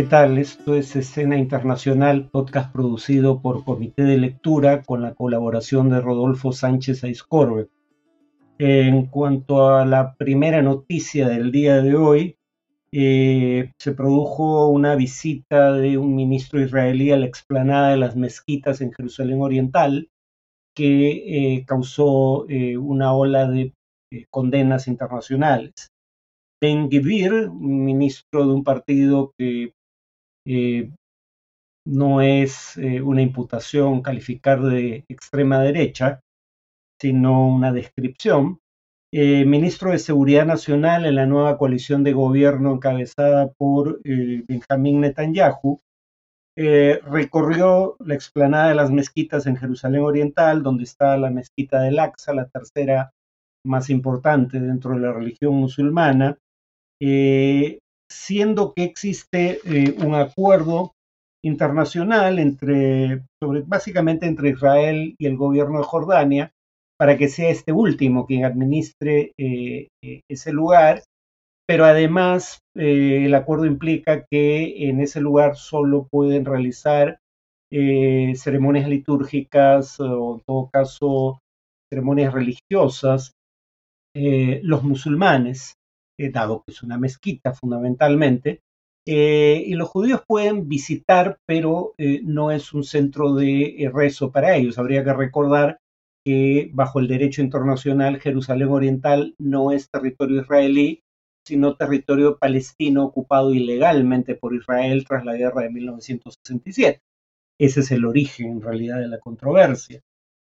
¿qué tal? Esto es Escena Internacional, podcast producido por Comité de Lectura con la colaboración de Rodolfo Sánchez Aizcorbe. En cuanto a la primera noticia del día de hoy, eh, se produjo una visita de un ministro israelí a la explanada de las mezquitas en Jerusalén Oriental que eh, causó eh, una ola de condenas internacionales. Ben Gvir, ministro de un partido que no es una imputación calificar de extrema derecha, sino una descripción, eh, ministro de Seguridad Nacional en la nueva coalición de gobierno encabezada por eh, Benjamín Netanyahu, eh, recorrió la explanada de las mezquitas en Jerusalén Oriental, donde está la mezquita del Aqsa, la tercera más importante dentro de la religión musulmana, siendo que existe un acuerdo internacional entre, sobre, básicamente entre Israel y el gobierno de Jordania, para que sea este último quien administre eh, eh, ese lugar, pero además eh, el acuerdo implica que en ese lugar solo pueden realizar ceremonias litúrgicas o en todo caso ceremonias religiosas los musulmanes, dado que es una mezquita fundamentalmente, y los judíos pueden visitar, pero no es un centro de rezo para ellos. Habría que recordar que bajo el derecho internacional Jerusalén Oriental no es territorio israelí, sino territorio palestino ocupado ilegalmente por Israel tras la guerra de 1967. Ese es el origen en realidad de la controversia.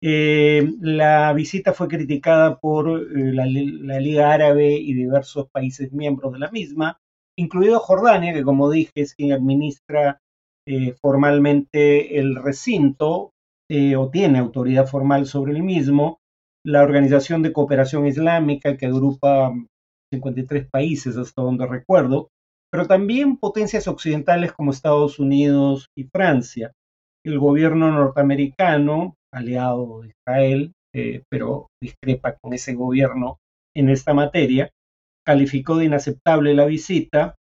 Eh, la visita fue criticada por eh, la, Liga Árabe y diversos países miembros de la misma, incluido Jordania, que como dije es quien administra eh, formalmente el recinto, o tiene autoridad formal sobre el mismo, la Organización de Cooperación Islámica, que agrupa 53 países hasta donde recuerdo, pero también potencias occidentales como Estados Unidos y Francia. El gobierno norteamericano, aliado de Israel, eh, pero discrepa con ese gobierno en esta materia, calificó de inaceptable la visita,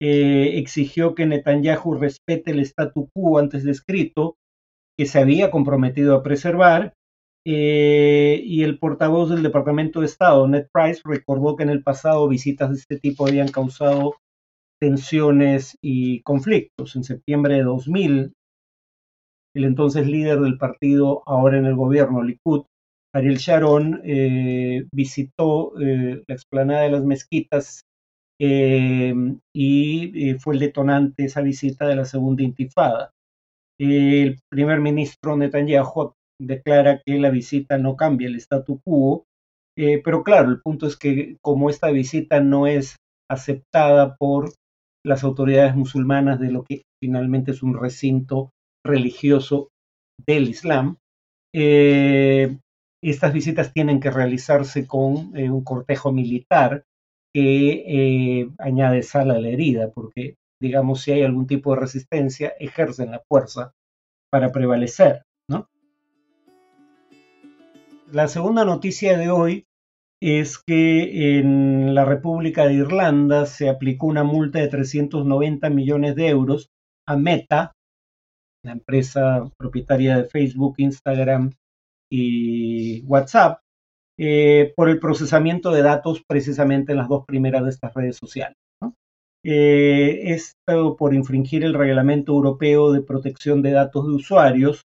eh, exigió que Netanyahu respete el statu quo antes descrito que se había comprometido a preservar. Eh, y el portavoz del Departamento de Estado, Ned Price, recordó que en el pasado visitas de este tipo habían causado tensiones y conflictos. En septiembre de 2000, el entonces líder del partido, ahora en el gobierno, Likud, Ariel Sharon, eh, visitó eh, la explanada de las mezquitas y fue el detonante esa visita de la segunda intifada. El primer ministro Netanyahu declara que la visita no cambia el statu quo, eh, pero claro, el punto es que como esta visita no es aceptada por las autoridades musulmanas de lo que finalmente es un recinto religioso del Islam, eh, estas visitas tienen que realizarse con eh, un cortejo militar que añade sal a la herida, porque digamos, si hay algún tipo de resistencia, ejercen la fuerza para prevalecer. La segunda noticia de hoy es que en la República de Irlanda se aplicó una multa de 390 millones de euros a Meta, la empresa propietaria de Facebook, Instagram y WhatsApp, eh, por el procesamiento de datos precisamente en las dos primeras de estas redes sociales. Eh, esto por infringir el reglamento europeo de protección de datos de usuarios.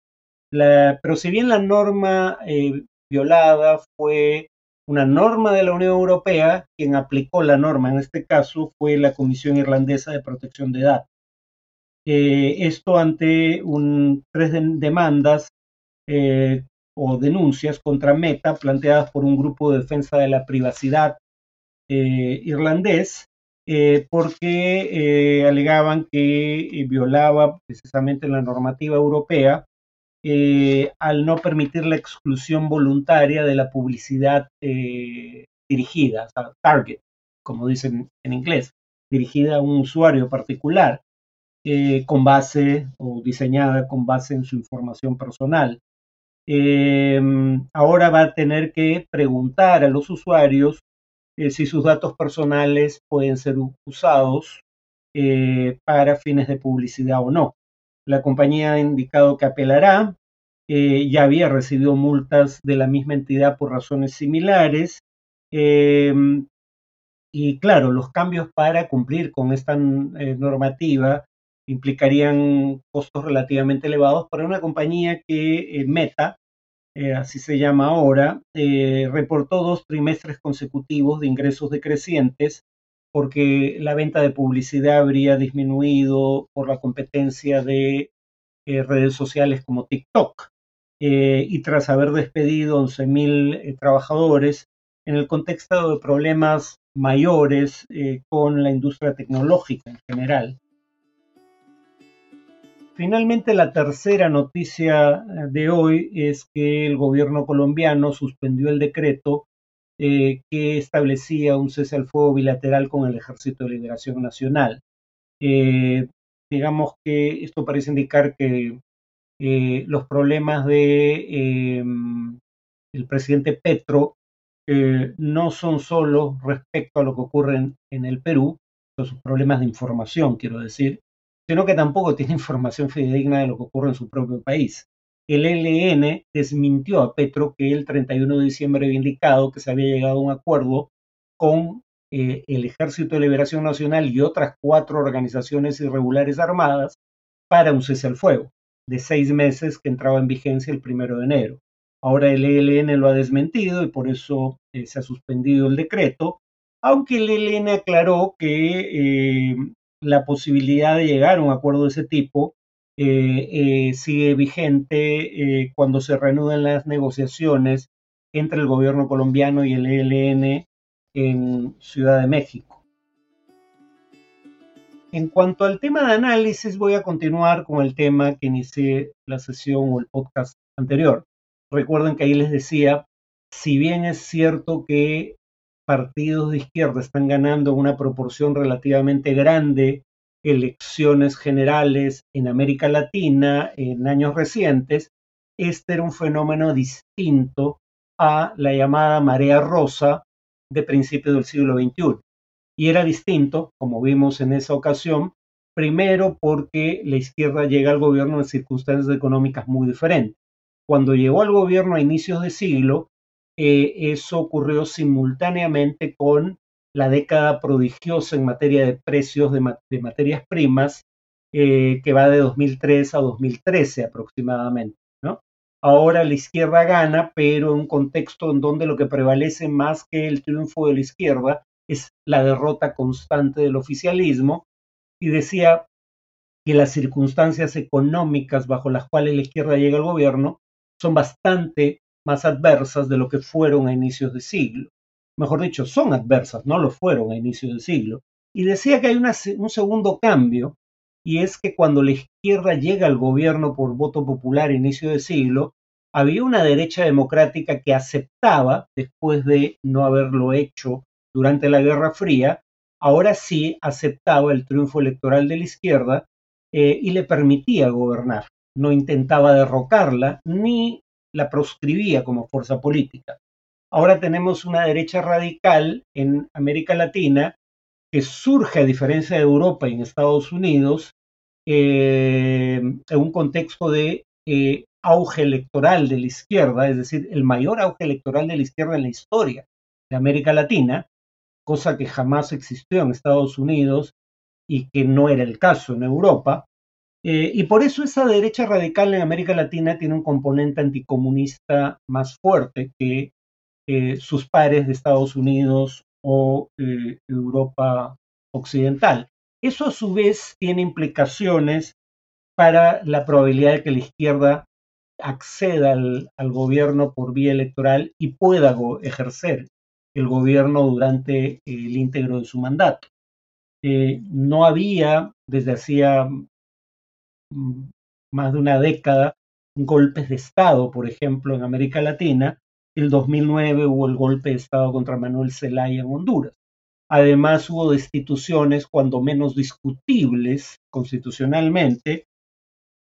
pero si bien la norma eh, violada fue una norma de la Unión Europea, quien aplicó la norma en este caso fue la Comisión Irlandesa de Protección de Datos. Eh, esto ante tres demandas o denuncias contra Meta planteadas por un grupo de defensa de la privacidad irlandés eh, porque eh, alegaban que eh, violaba precisamente la normativa europea al no permitir la exclusión voluntaria de la publicidad dirigida, o sea, target, como dicen en inglés, dirigida a un usuario particular, con base o diseñada con base en su información personal. ahora va a tener que preguntar a los usuarios eh, si sus datos personales pueden ser usados eh, para fines de publicidad o no. La compañía ha indicado que apelará, eh, ya había recibido multas de la misma entidad por razones similares. Y claro, los cambios para cumplir con esta eh, normativa implicarían costos relativamente elevados para una compañía que Meta, así se llama ahora, reportó dos trimestres consecutivos de ingresos decrecientes porque la venta de publicidad habría disminuido por la competencia de eh, redes sociales como TikTok. Eh, y tras haber despedido 11.000 eh, trabajadores, en el contexto de problemas mayores con la industria tecnológica en general. Finalmente, la tercera noticia de hoy es que el gobierno colombiano suspendió el decreto eh, que establecía un cese al fuego bilateral con el Ejército de Liberación Nacional. Eh, digamos que esto parece indicar que eh, los problemas de el presidente Petro no son solo respecto a lo que ocurre en, en el Perú, sus problemas de información, quiero decir, sino que tampoco tiene información fidedigna de lo que ocurre en su propio país el ELN desmintió a Petro que el 31 de diciembre había indicado que se había llegado a un acuerdo con eh, el Ejército de Liberación Nacional y otras cuatro organizaciones irregulares armadas para un cese al fuego de seis meses que entraba en vigencia el primero de enero. Ahora el ELN lo ha desmentido y por eso eh, se ha suspendido el decreto, aunque el ELN aclaró que eh, la posibilidad de llegar a un acuerdo de ese tipo eh, eh, sigue vigente eh, cuando se reanuden las negociaciones entre el gobierno colombiano y el ELN en Ciudad de México. En cuanto al tema de análisis, voy a continuar con el tema que inicié la sesión o el podcast anterior. Recuerden que ahí les decía, si bien es cierto que partidos de izquierda están ganando una proporción relativamente grande elecciones generales en América Latina en años recientes, este era un fenómeno distinto a la llamada marea rosa de principios del siglo XXI. Y era distinto, como vimos en esa ocasión, primero porque la izquierda llega al gobierno en circunstancias económicas muy diferentes. Cuando llegó al gobierno a inicios de siglo, eh, eso ocurrió simultáneamente con la década prodigiosa en materia de precios de, materias primas, eh, que va de 2003 a 2013 aproximadamente. ¿no? Ahora la izquierda gana, pero en un contexto en donde lo que prevalece más que el triunfo de la izquierda es la derrota constante del oficialismo. Y decía que las circunstancias económicas bajo las cuales la izquierda llega al gobierno son bastante más adversas de lo que fueron a inicios de siglo mejor dicho, son adversas, no lo fueron a inicio del siglo. Y decía que hay un segundo cambio, y es que cuando la izquierda llega al gobierno por voto popular a inicio del siglo, había una derecha democrática que aceptaba, después de no haberlo hecho durante la Guerra Fría, ahora sí aceptaba el triunfo electoral de la izquierda eh, y le permitía gobernar. No intentaba derrocarla ni la proscribía como fuerza política. Ahora tenemos una derecha radical en América Latina que surge a diferencia de Europa y en Estados Unidos eh, en un contexto de eh, auge electoral de la izquierda, es decir, el mayor auge electoral de la izquierda en la historia de América Latina, cosa que jamás existió en Estados Unidos y que no era el caso en Europa. Eh, y por eso esa derecha radical en América Latina tiene un componente anticomunista más fuerte que eh, sus pares de Estados Unidos o eh, Europa Occidental. Eso a su vez tiene implicaciones para la probabilidad de que la izquierda acceda al, gobierno por vía electoral y pueda ejercer el gobierno durante el íntegro de su mandato. No había desde hacía más de una década golpes de Estado, por ejemplo, en América Latina, el 2009 hubo el golpe de Estado contra Manuel Zelaya en Honduras. Además, hubo destituciones, cuando menos discutibles constitucionalmente,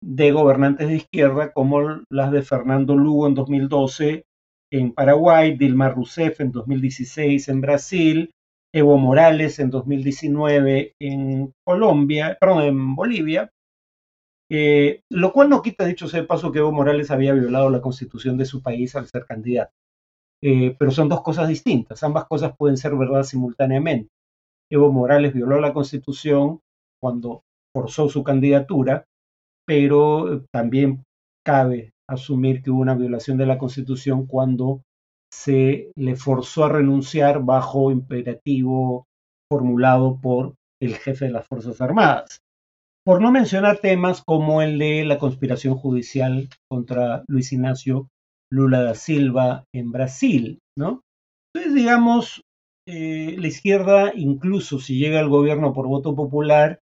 de gobernantes de izquierda, como las de Fernando Lugo en 2012 en Paraguay, Dilma Rousseff en 2016 en Brasil, Evo Morales en 2019 en Colombia, perdón, en Bolivia, eh, lo cual no quita, dicho sea de paso, que Evo Morales había violado la constitución de su país al ser candidato. Eh, pero son dos cosas distintas, ambas cosas pueden ser verdad simultáneamente. Evo Morales violó la constitución cuando forzó su candidatura, pero también cabe asumir que hubo una violación de la constitución cuando se le forzó a renunciar bajo imperativo formulado por el jefe de las Fuerzas Armadas. Por no mencionar temas como el de la conspiración judicial contra Luis Ignacio Lula da Silva en Brasil, ¿no? Entonces, digamos, eh, la izquierda, incluso si llega al gobierno por voto popular,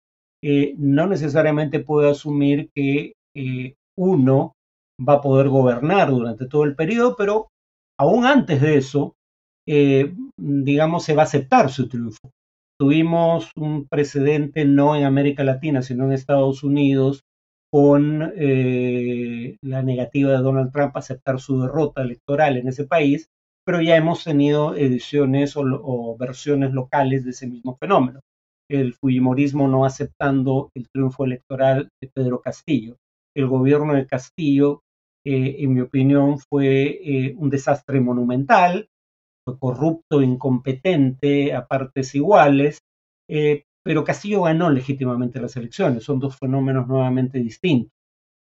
eh, no necesariamente puede asumir que eh, uno va a poder gobernar durante todo el periodo, pero aún antes de eso, digamos, se va a aceptar su triunfo. Tuvimos un precedente no en América Latina, sino en Estados Unidos, con eh, la negativa de Donald Trump a aceptar su derrota electoral en ese país, pero ya hemos tenido ediciones o, versiones locales de ese mismo fenómeno. El Fujimorismo no aceptando el triunfo electoral de Pedro Castillo. El gobierno de Castillo, eh, en mi opinión, fue eh, un desastre monumental, corrupto, incompetente a partes iguales, pero Castillo ganó legítimamente las elecciones. Son dos fenómenos nuevamente distintos.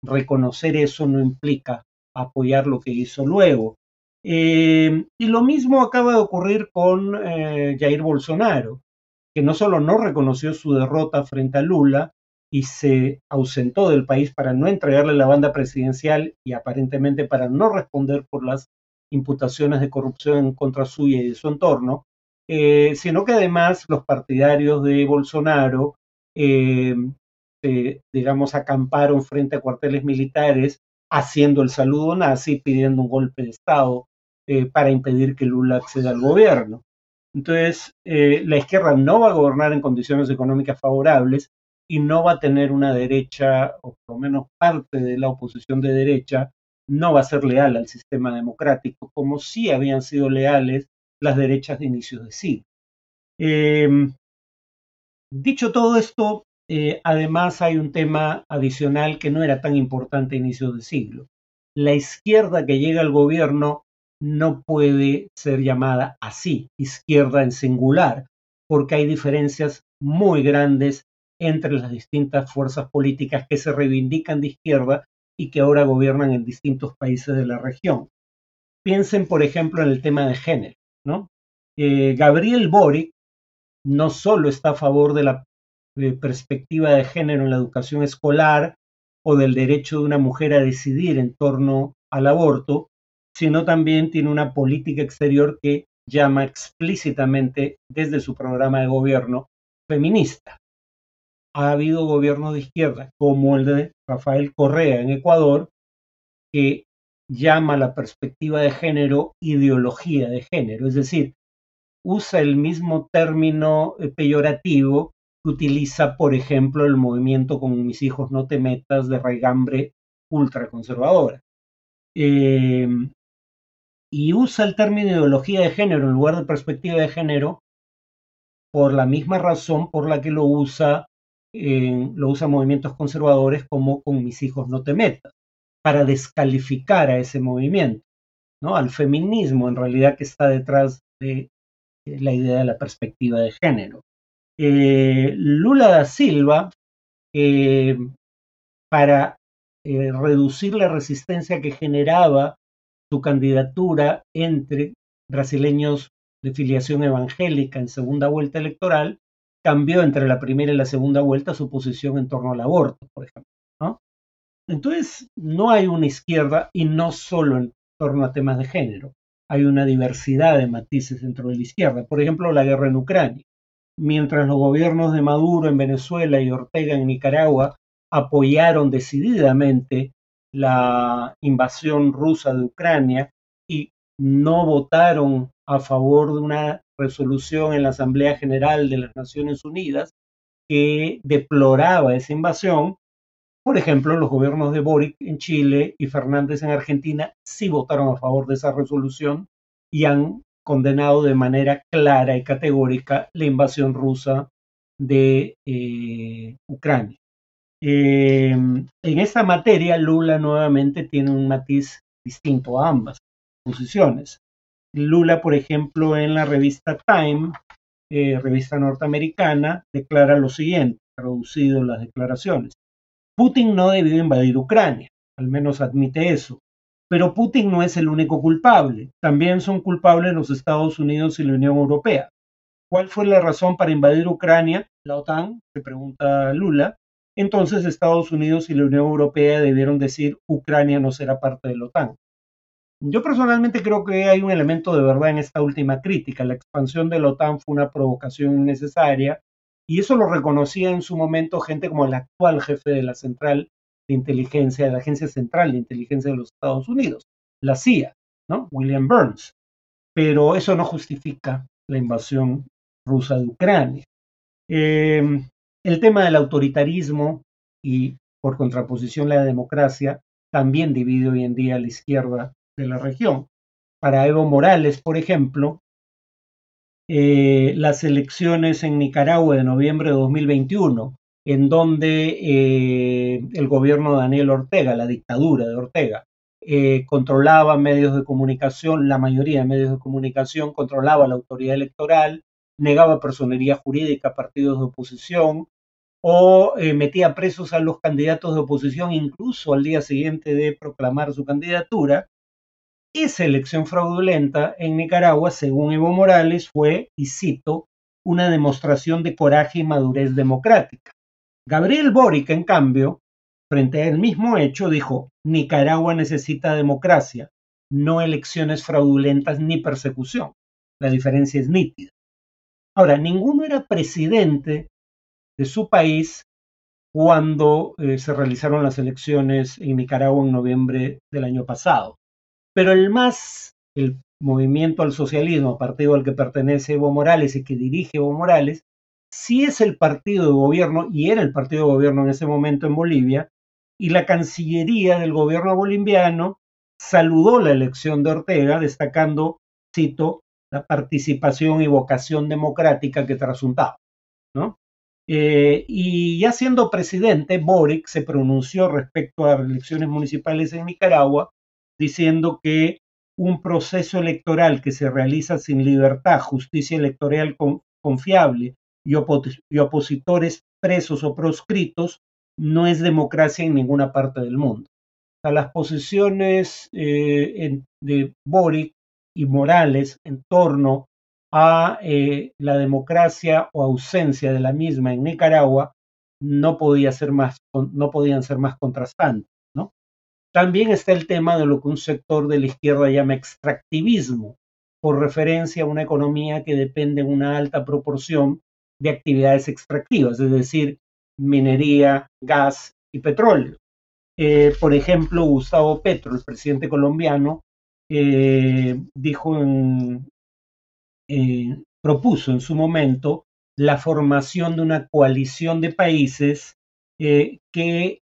Reconocer eso no implica apoyar lo que hizo luego. Eh, y lo mismo acaba de ocurrir con eh, Jair Bolsonaro, que no solo no reconoció su derrota frente a Lula y se ausentó del país para no entregarle la banda presidencial y aparentemente para no responder por las imputaciones de corrupción contra suya y de su entorno, eh, sino que además los partidarios de Bolsonaro, eh, digamos, acamparon frente a cuarteles militares haciendo el saludo nazi, pidiendo un golpe de Estado eh, para impedir que Lula acceda al gobierno. Entonces, la izquierda no va a gobernar en condiciones económicas favorables y no va a tener una derecha, o por lo menos parte de la oposición de derecha, no va a ser leal al sistema democrático, como sí habían sido leales las derechas de inicios de siglo. Em, dicho todo esto, eh, además hay un tema adicional que no era tan importante a inicios de siglo. La izquierda que llega al gobierno no puede ser llamada así, izquierda en singular, porque hay diferencias muy grandes entre las distintas fuerzas políticas que se reivindican de izquierda y que ahora gobiernan en distintos países de la región. Piensen, por ejemplo, en el tema de género. ¿no? Eh, Gabriel Boric no solo está a favor de la eh, perspectiva de género en la educación escolar o del derecho de una mujer a decidir en torno al aborto, sino también tiene una política exterior que llama explícitamente desde su programa de gobierno feminista. Ha habido gobiernos de izquierda, como el de Rafael Correa en Ecuador, que llama la perspectiva de género ideología de género, es decir, usa el mismo término eh, peyorativo que utiliza, por ejemplo, el movimiento con mis hijos no te metas de raigambre ultraconservadora. Eh, y usa el término ideología de género en lugar de perspectiva de género por la misma razón por la que lo usa, lo usa movimientos conservadores como con mis hijos no te metas para descalificar a ese movimiento, ¿no? al feminismo en realidad que está detrás de la idea de la perspectiva de género. Eh, Lula da Silva, eh, para eh, reducir la resistencia que generaba su candidatura entre brasileños de filiación evangélica en segunda vuelta electoral, cambió entre la primera y la segunda vuelta su posición en torno al aborto, por ejemplo. Entonces, no hay una izquierda y no solo en torno a temas de género. Hay una diversidad de matices dentro de la izquierda. Por ejemplo, la guerra en Ucrania. Mientras los gobiernos de Maduro en Venezuela y Ortega en Nicaragua apoyaron decididamente la invasión rusa de Ucrania y no votaron a favor de una resolución en la Asamblea General de las Naciones Unidas que deploraba esa invasión, por ejemplo, los gobiernos de Boric en Chile y Fernández en Argentina sí votaron a favor de esa resolución y han condenado de manera clara y categórica la invasión rusa de eh, Ucrania. en esta materia, Lula nuevamente tiene un matiz distinto a ambas posiciones. Lula, por ejemplo, en la revista Time, eh, revista norteamericana, declara lo siguiente, traducido las declaraciones. Putin no debió invadir Ucrania, al menos admite eso. Pero Putin no es el único culpable. También son culpables los Estados Unidos y la Unión Europea. ¿Cuál fue la razón para invadir Ucrania? La OTAN, se pregunta Lula. Entonces Estados Unidos y la Unión Europea debieron decir Ucrania no será parte de la OTAN. Yo personalmente creo que hay un elemento de verdad en esta última crítica. La expansión de la OTAN fue una provocación innecesaria y eso lo reconocía en su momento gente como el actual jefe de la Central de Inteligencia, de la Agencia Central de Inteligencia de los Estados Unidos, la CIA, ¿no? William Burns. Pero eso no justifica la invasión rusa de Ucrania. Em, el tema del autoritarismo y, por contraposición, la democracia también divide hoy en día a la izquierda de la región. Para Evo Morales, por ejemplo, eh, las elecciones en Nicaragua de noviembre de 2021, en donde eh, el gobierno de Daniel Ortega, la dictadura de Ortega, eh, controlaba medios de comunicación, la mayoría de medios de comunicación, controlaba la autoridad electoral, negaba personería jurídica a partidos de oposición o metía presos a los candidatos de oposición incluso al día siguiente de proclamar su candidatura, esa elección fraudulenta en Nicaragua, según Evo Morales, fue, y cito, una demostración de coraje y madurez democrática. Gabriel Boric, en cambio, frente al mismo hecho, dijo, Nicaragua necesita democracia, no elecciones fraudulentas ni persecución. La diferencia es nítida. Ahora, ninguno era presidente de su país cuando eh, se realizaron las elecciones en Nicaragua en noviembre del año pasado. Pero el más, el movimiento al socialismo, partido al que pertenece Evo Morales y que dirige Evo Morales, sí es el partido de gobierno y era el partido de gobierno en ese momento en Bolivia, y la Cancillería del gobierno boliviano saludó la elección de Ortega, destacando, cito, la participación y vocación democrática que trasuntaba. ¿no? Eh, y ya siendo presidente, Boric se pronunció respecto a elecciones municipales en Nicaragua diciendo que un proceso electoral que se realiza sin libertad, justicia electoral confiable y, opositores presos o proscritos no es democracia en ninguna parte del mundo. las posiciones eh, de Boric y Morales en torno a eh, la democracia o ausencia de la misma en Nicaragua no, podía ser más, no podían ser más contrastantes. También está el tema de lo que un sector de la izquierda llama extractivismo, por referencia a una economía que depende en una alta proporción de actividades extractivas, es decir, minería, gas y petróleo. Eh, por ejemplo, Gustavo Petro, el presidente colombiano, eh, eh, propuso en su momento la formación de una coalición de países que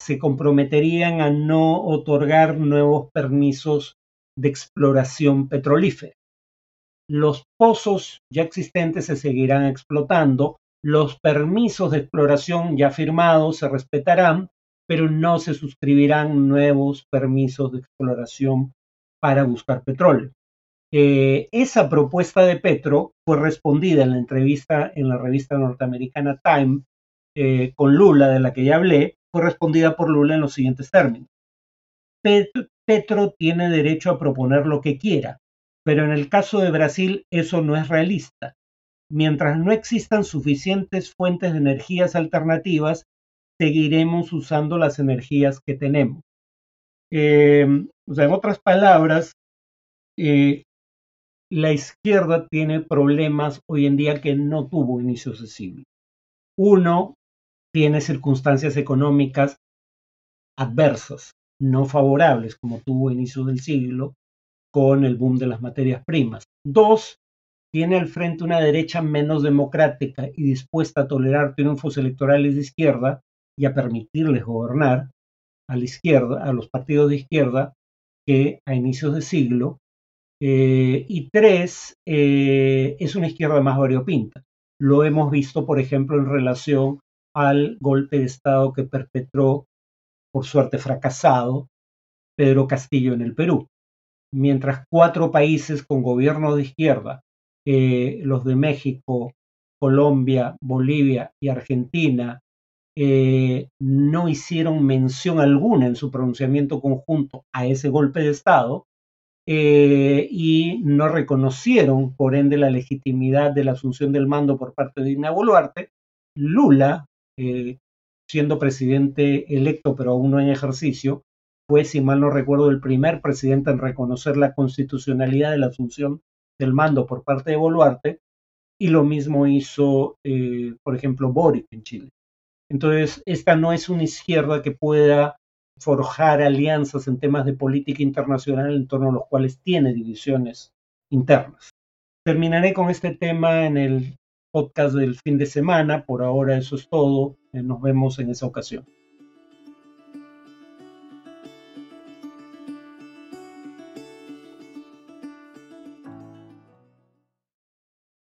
se comprometerían a no otorgar nuevos permisos de exploración petrolífera. Los pozos ya existentes se seguirán explotando, los permisos de exploración ya firmados se respetarán, pero no se suscribirán nuevos permisos de exploración para buscar petróleo. Eh, esa propuesta de Petro fue respondida en la entrevista en la revista norteamericana Time eh, con Lula, de la que ya hablé, respondida por Lula en los siguientes términos. Petro tiene derecho a proponer lo que quiera, pero en el caso de Brasil eso no es realista. Mientras no existan suficientes fuentes de energías alternativas, seguiremos usando las energías que tenemos. Em, o sea, en otras palabras, eh, la izquierda tiene problemas hoy en día que no tuvo inicio de Uno, tiene circunstancias económicas adversas, no favorables, como tuvo a inicios del siglo con el boom de las materias primas. Dos, tiene al frente una derecha menos democrática y dispuesta a tolerar triunfos electorales de izquierda y a permitirles gobernar a la izquierda, a los partidos de izquierda, que a inicios de siglo y tres, es una izquierda más variopinta. Lo hemos visto, por ejemplo, en relación al golpe de Estado que perpetró, por suerte fracasado, Pedro Castillo en el Perú. Mientras cuatro países con gobierno de izquierda, eh, los de México, Colombia, Bolivia y Argentina, eh, no hicieron mención alguna en su pronunciamiento conjunto a ese golpe de Estado eh, y no reconocieron, por ende, la legitimidad de la asunción del mando por parte de Dina Boluarte, Lula, siendo presidente electo pero aún no en ejercicio, fue, si mal no recuerdo, el primer presidente en reconocer la constitucionalidad de la asunción del mando por parte de Boluarte, y lo mismo hizo, eh, por ejemplo, Boric en Chile. Entonces, esta no es una izquierda que pueda forjar alianzas en temas de política internacional en torno a los cuales tiene divisiones internas. Terminaré con este tema en el podcast del fin de semana. Por ahora eso es todo. Nos vemos en esa ocasión.